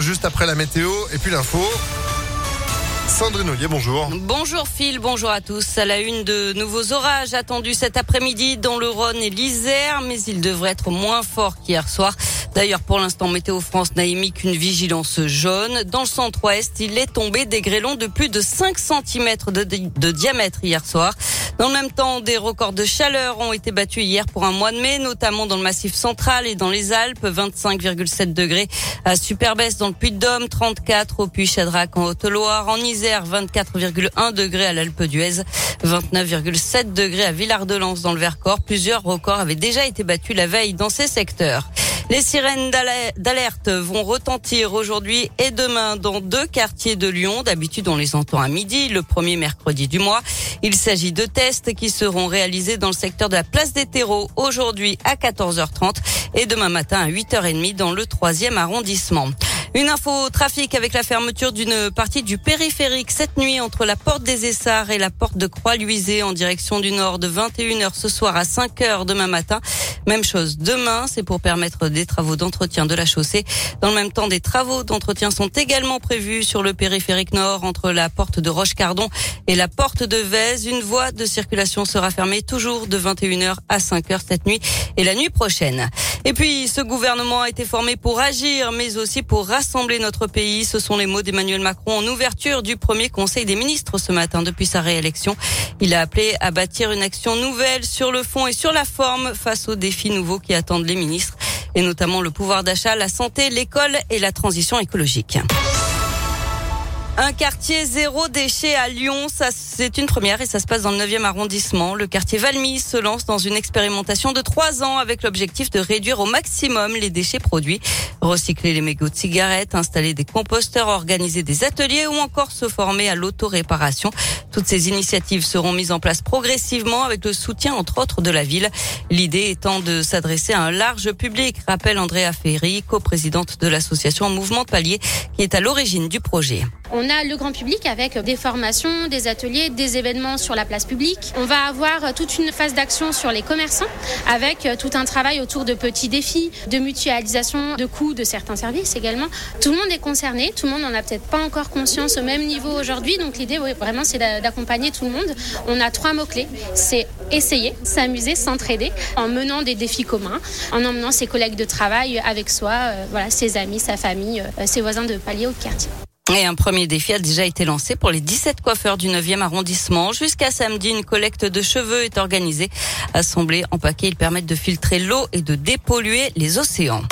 juste après la météo et puis l'info. Sandrine Ollier, bonjour. Bonjour Phil, bonjour à tous. À la une de nouveaux orages attendus cet après-midi dans le Rhône et l'Isère, mais ils devraient être moins forts qu'hier soir. D'ailleurs, pour l'instant, Météo France n'a émis qu'une vigilance jaune. Dans le centre-ouest, il est tombé des grêlons de plus de 5 cm de, de diamètre hier soir. Dans le même temps, des records de chaleur ont été battus hier pour un mois de mai, notamment dans le massif central et dans les Alpes. 25,7 degrés à Superbès dans le Puy-de-Dôme, 34 au Puy-Chadrac en Haute-Loire, en Isère, 24,1 degrés à l'Alpe d'Huez, 29,7 degrés à Villard-de-Lans dans le Vercors. Plusieurs records avaient déjà été battus la veille dans ces secteurs. Les sirènes d'alerte vont retentir aujourd'hui et demain dans deux quartiers de Lyon. D'habitude, on les entend à midi, le premier mercredi du mois. Il s'agit de tests qui seront réalisés dans le secteur de la place des terreaux aujourd'hui à 14h30 et demain matin à 8h30 dans le troisième arrondissement. Une info trafic avec la fermeture d'une partie du périphérique cette nuit entre la porte des Essarts et la porte de Croix-Luisée en direction du nord de 21h ce soir à 5h demain matin. Même chose demain, c'est pour permettre des travaux d'entretien de la chaussée. Dans le même temps, des travaux d'entretien sont également prévus sur le périphérique nord entre la porte de Roche-Cardon et la porte de Vèze. Une voie de circulation sera fermée toujours de 21h à 5h cette nuit et la nuit prochaine. Et puis, ce gouvernement a été formé pour agir, mais aussi pour rassembler notre pays. Ce sont les mots d'Emmanuel Macron en ouverture du premier Conseil des ministres ce matin depuis sa réélection. Il a appelé à bâtir une action nouvelle sur le fond et sur la forme face aux défis nouveaux qui attendent les ministres et notamment le pouvoir d'achat, la santé, l'école et la transition écologique. Un quartier zéro déchet à Lyon, ça c'est une première et ça se passe dans le 9e arrondissement. Le quartier Valmy se lance dans une expérimentation de trois ans avec l'objectif de réduire au maximum les déchets produits, recycler les mégots de cigarettes, installer des composteurs, organiser des ateliers ou encore se former à l'autoréparation. Toutes ces initiatives seront mises en place progressivement avec le soutien entre autres de la ville. L'idée étant de s'adresser à un large public, rappelle Andrea Ferry, coprésidente de l'association Mouvement Palier qui est à l'origine du projet. On a le grand public avec des formations, des ateliers, des événements sur la place publique. On va avoir toute une phase d'action sur les commerçants avec tout un travail autour de petits défis, de mutualisation de coûts de certains services également. Tout le monde est concerné, tout le monde n'en a peut-être pas encore conscience au même niveau aujourd'hui. Donc l'idée vraiment c'est d'accompagner tout le monde. On a trois mots-clés. C'est essayer, s'amuser, s'entraider en menant des défis communs, en emmenant ses collègues de travail avec soi, euh, ses amis, sa famille, euh, ses voisins de palier ou de quartier. Et un premier défi a déjà été lancé pour les 17 coiffeurs du 9e arrondissement. Jusqu'à samedi, une collecte de cheveux est organisée. Assemblés en paquets, ils permettent de filtrer l'eau et de dépolluer les océans.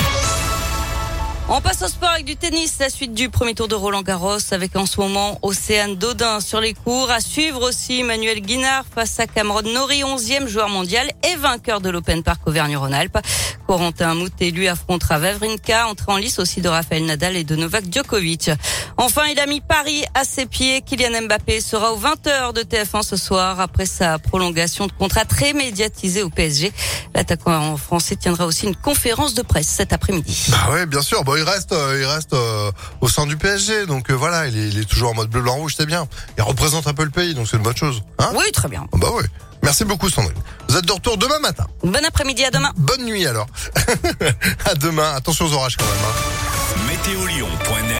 On passe au sport avec du tennis, la suite du premier tour de Roland Garros avec en ce moment Océane Dodin sur les cours. À suivre aussi Manuel Guinard face à Cameron Nori, 11e joueur mondial et vainqueur de l'Open Park Auvergne-Rhône-Alpes. Corentin Moutet lui affrontera Vavrinka, entrée en lice aussi de Rafael Nadal et de Novak Djokovic. Enfin, il a mis Paris à ses pieds. Kylian Mbappé sera aux 20h de TF1 ce soir après sa prolongation de contrat très médiatisé au PSG. L'attaquant français tiendra aussi une conférence de presse cet après-midi. Bah ouais, bien sûr. Bon, il reste, euh, il reste euh, au sein du PSG, donc euh, voilà, il est, il est, toujours en mode bleu, blanc, rouge, c'est bien. Il représente un peu le pays, donc c'est une bonne chose. Hein? Oui, très bien. Bah oui. Merci beaucoup Sandrine. Vous êtes de retour demain matin. Bon après-midi, à demain. Bonne nuit alors. à demain. Attention aux orages quand même. Hein.